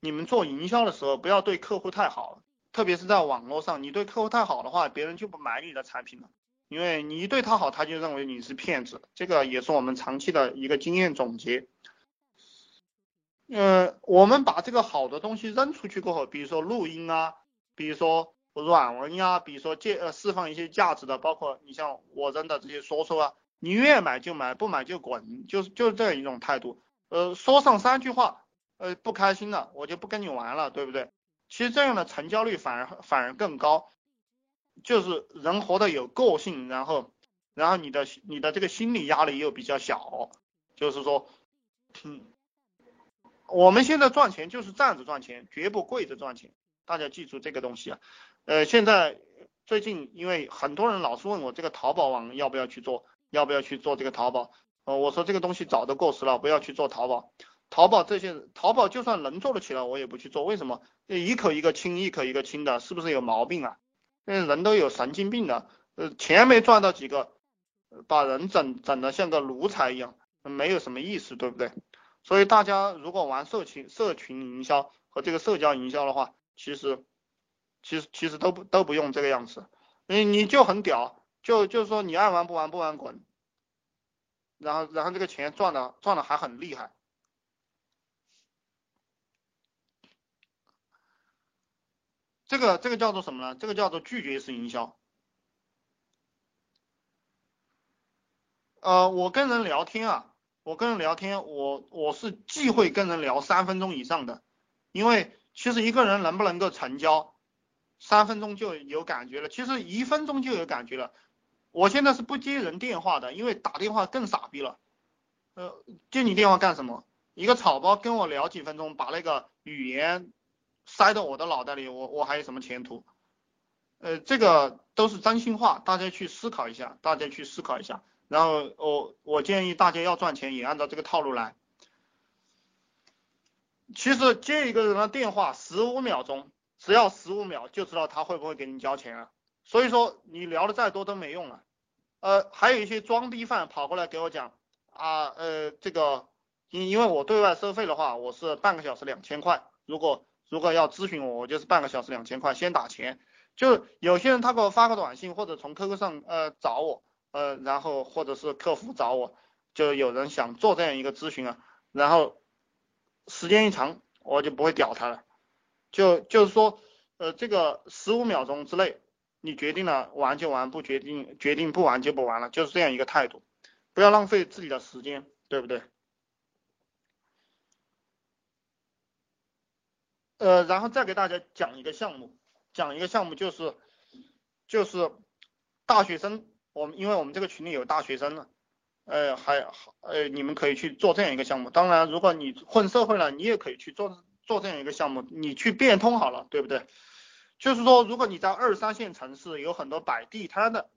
你们做营销的时候不要对客户太好，特别是在网络上，你对客户太好的话，别人就不买你的产品了，因为你一对他好，他就认为你是骗子，这个也是我们长期的一个经验总结。呃，我们把这个好的东西扔出去过后，比如说录音啊，比如说软文呀，比如说借呃释放一些价值的，包括你像我扔的这些说说啊，你愿买就买，不买就滚，就是就是这样一种态度。呃，说上三句话，呃，不开心了，我就不跟你玩了，对不对？其实这样的成交率反而反而更高，就是人活得有个性，然后然后你的你的这个心理压力又比较小，就是说，嗯，我们现在赚钱就是站着赚钱，绝不跪着赚钱，大家记住这个东西啊。呃，现在最近因为很多人老是问我这个淘宝网要不要去做，要不要去做这个淘宝。呃，我说这个东西早都过时了，不要去做淘宝。淘宝这些，淘宝就算能做得起来，我也不去做。为什么？一口一个亲，一口一个亲的，是不是有毛病啊？嗯，人都有神经病的。呃，钱没赚到几个，把人整整的像个奴才一样，没有什么意思，对不对？所以大家如果玩社群社群营销和这个社交营销的话，其实其实其实都不都不用这个样子。你你就很屌，就就是说你爱玩不玩不玩滚。然后，然后这个钱赚的赚的还很厉害，这个这个叫做什么呢？这个叫做拒绝式营销。呃，我跟人聊天啊，我跟人聊天，我我是忌讳跟人聊三分钟以上的，因为其实一个人能不能够成交，三分钟就有感觉了，其实一分钟就有感觉了。我现在是不接人电话的，因为打电话更傻逼了。呃，接你电话干什么？一个草包跟我聊几分钟，把那个语言塞到我的脑袋里，我我还有什么前途？呃，这个都是真心话，大家去思考一下，大家去思考一下。然后我我建议大家要赚钱，也按照这个套路来。其实接一个人的电话十五秒钟，只要十五秒就知道他会不会给你交钱了。所以说你聊的再多都没用了，呃，还有一些装逼犯跑过来给我讲啊，呃，这个因因为我对外收费的话，我是半个小时两千块，如果如果要咨询我，我就是半个小时两千块，先打钱。就有些人他给我发个短信或者从 QQ 上呃找我，呃，然后或者是客服找我，就有人想做这样一个咨询啊，然后时间一长我就不会屌他了，就就是说呃这个十五秒钟之内。你决定了玩就玩，不决定决定不玩就不玩了，就是这样一个态度，不要浪费自己的时间，对不对？呃，然后再给大家讲一个项目，讲一个项目就是就是大学生，我们因为我们这个群里有大学生了，呃，还呃，你们可以去做这样一个项目。当然，如果你混社会了，你也可以去做做这样一个项目，你去变通好了，对不对？就是说，如果你在二三线城市有很多摆地摊的，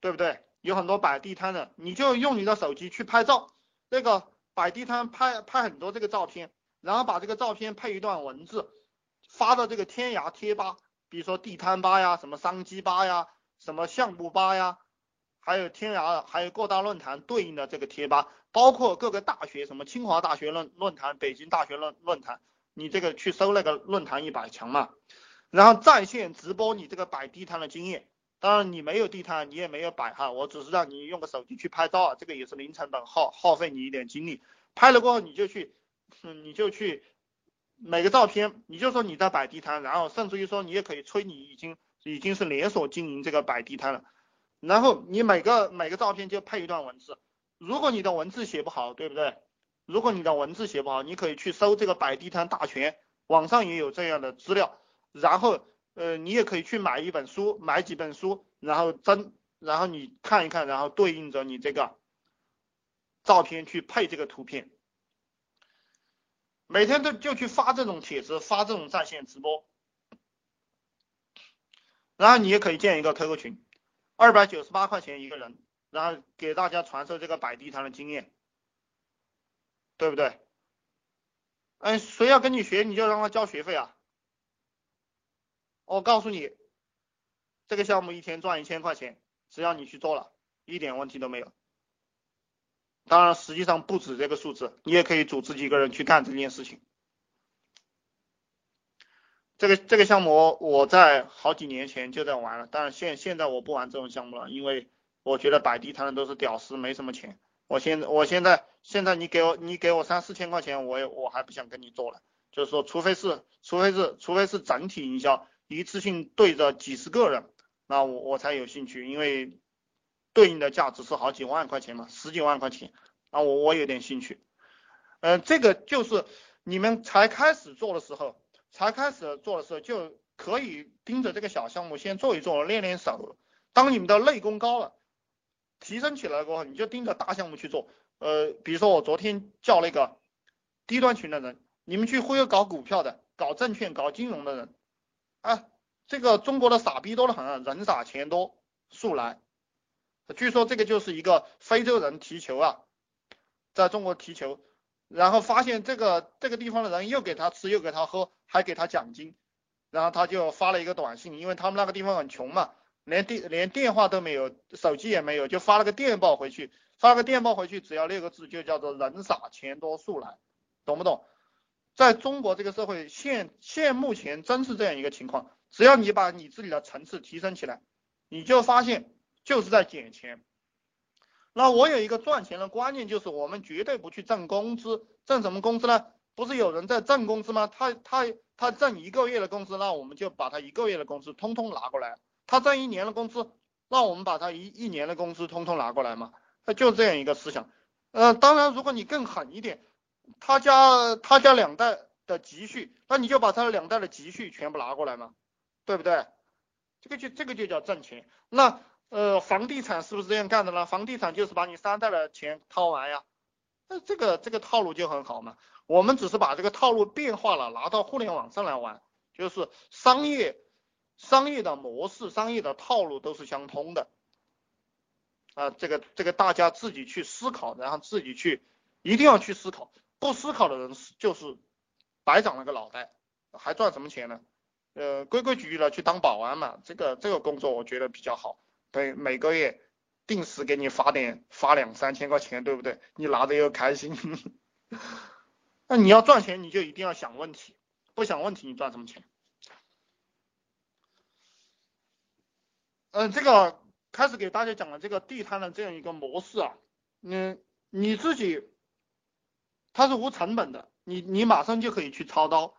对不对？有很多摆地摊的，你就用你的手机去拍照，那个摆地摊拍拍很多这个照片，然后把这个照片配一段文字，发到这个天涯贴吧，比如说地摊吧呀，什么商机吧呀，什么项目吧呀，还有天涯，还有各大论坛对应的这个贴吧，包括各个大学，什么清华大学论论坛、北京大学论论坛。你这个去搜那个论坛一百强嘛，然后在线直播你这个摆地摊的经验。当然你没有地摊，你也没有摆哈，我只是让你用个手机去拍照，这个也是零成本，耗耗费你一点精力。拍了过后你就去，嗯你就去每个照片，你就说你在摆地摊，然后甚至于说你也可以吹你已经已经是连锁经营这个摆地摊了。然后你每个每个照片就配一段文字，如果你的文字写不好，对不对？如果你的文字写不好，你可以去搜这个摆地摊大全，网上也有这样的资料。然后，呃，你也可以去买一本书，买几本书，然后真，然后你看一看，然后对应着你这个照片去配这个图片。每天都就去发这种帖子，发这种在线直播。然后你也可以建一个 QQ 群，二百九十八块钱一个人，然后给大家传授这个摆地摊的经验。对不对？哎，谁要跟你学，你就让他交学费啊！我告诉你，这个项目一天赚一千块钱，只要你去做了，一点问题都没有。当然实际上不止这个数字，你也可以组织几个人去干这件事情。这个这个项目我在好几年前就在玩了，但是现现在我不玩这种项目了，因为我觉得摆地摊的都是屌丝，没什么钱。我现在我现在现在你给我你给我三四千块钱，我也我还不想跟你做了。就是说，除非是除非是除非是整体营销，一次性对着几十个人，那我我才有兴趣，因为对应的价值是好几万块钱嘛，十几万块钱，那我我有点兴趣。嗯，这个就是你们才开始做的时候，才开始做的时候就可以盯着这个小项目先做一做，练练手。当你们的内功高了。提升起来过后，你就盯着大项目去做。呃，比如说我昨天叫那个低端群的人，你们去忽悠搞股票的、搞证券、搞金融的人，啊，这个中国的傻逼多得很，人傻钱多，速来。据说这个就是一个非洲人踢球啊，在中国踢球，然后发现这个这个地方的人又给他吃又给他喝，还给他奖金，然后他就发了一个短信，因为他们那个地方很穷嘛。连电连电话都没有，手机也没有，就发了个电报回去，发了个电报回去，只要六个字，就叫做人傻钱多速来，懂不懂？在中国这个社会，现现目前真是这样一个情况，只要你把你自己的层次提升起来，你就发现就是在捡钱。那我有一个赚钱的观念，就是我们绝对不去挣工资，挣什么工资呢？不是有人在挣工资吗？他他他挣一个月的工资，那我们就把他一个月的工资通通拿过来。他挣一年的工资，那我们把他一一年的工资通通拿过来嘛？他就这样一个思想。呃，当然，如果你更狠一点，他家他家两代的积蓄，那你就把他两代的积蓄全部拿过来嘛，对不对？这个就这个就叫挣钱。那呃，房地产是不是这样干的呢？房地产就是把你三代的钱掏完呀。那这个这个套路就很好嘛。我们只是把这个套路变化了，拿到互联网上来玩，就是商业。商业的模式、商业的套路都是相通的，啊，这个这个大家自己去思考，然后自己去一定要去思考，不思考的人就是白长了个脑袋，还赚什么钱呢？呃，规规矩矩的去当保安嘛，这个这个工作我觉得比较好，对，每个月定时给你发点发两三千块钱，对不对？你拿着又开心。那你要赚钱，你就一定要想问题，不想问题你赚什么钱？嗯，这个开始给大家讲了这个地摊的这样一个模式啊，嗯，你自己它是无成本的，你你马上就可以去操刀，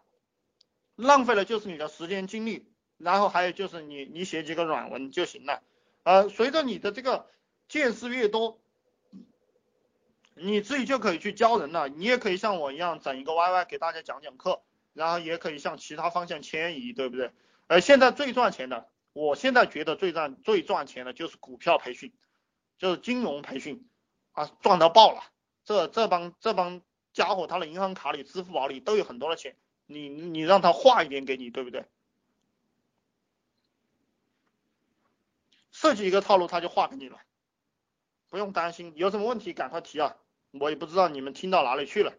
浪费了就是你的时间精力，然后还有就是你你写几个软文就行了，呃，随着你的这个见识越多，你自己就可以去教人了，你也可以像我一样整一个 YY 给大家讲讲课，然后也可以向其他方向迁移，对不对？呃，现在最赚钱的。我现在觉得最赚最赚钱的就是股票培训，就是金融培训啊，赚到爆了。这这帮这帮家伙，他的银行卡里、支付宝里都有很多的钱，你你让他划一点给你，对不对？设计一个套路，他就划给你了，不用担心。有什么问题赶快提啊，我也不知道你们听到哪里去了。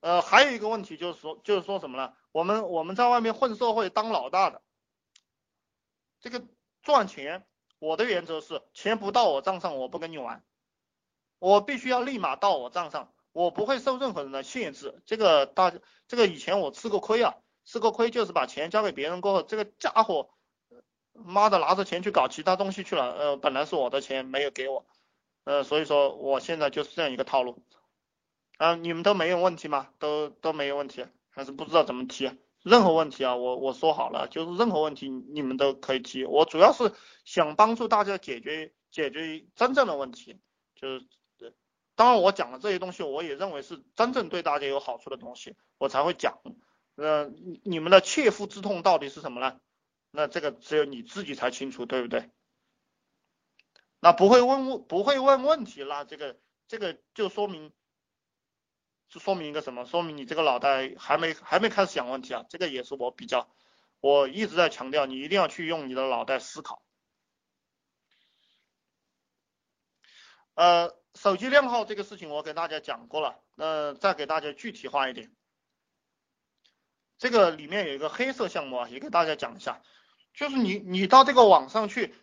呃，还有一个问题就是说，就是说什么呢？我们我们在外面混社会当老大的，这个赚钱，我的原则是钱不到我账上，我不跟你玩，我必须要立马到我账上，我不会受任何人的限制。这个大，这个以前我吃过亏啊，吃过亏就是把钱交给别人过后，这个家伙，妈的拿着钱去搞其他东西去了，呃，本来是我的钱没有给我，呃，所以说我现在就是这样一个套路。啊，你们都没有问题吗？都都没有问题，还是不知道怎么提？任何问题啊，我我说好了，就是任何问题你们都可以提。我主要是想帮助大家解决解决真正的问题，就是当然我讲的这些东西，我也认为是真正对大家有好处的东西，我才会讲。呃，你们的切肤之痛到底是什么呢？那这个只有你自己才清楚，对不对？那不会问不会问问题，那这个这个就说明。就说明一个什么？说明你这个脑袋还没还没开始想问题啊！这个也是我比较，我一直在强调，你一定要去用你的脑袋思考。呃，手机靓号这个事情我给大家讲过了，那再给大家具体化一点。这个里面有一个黑色项目啊，也给大家讲一下，就是你你到这个网上去，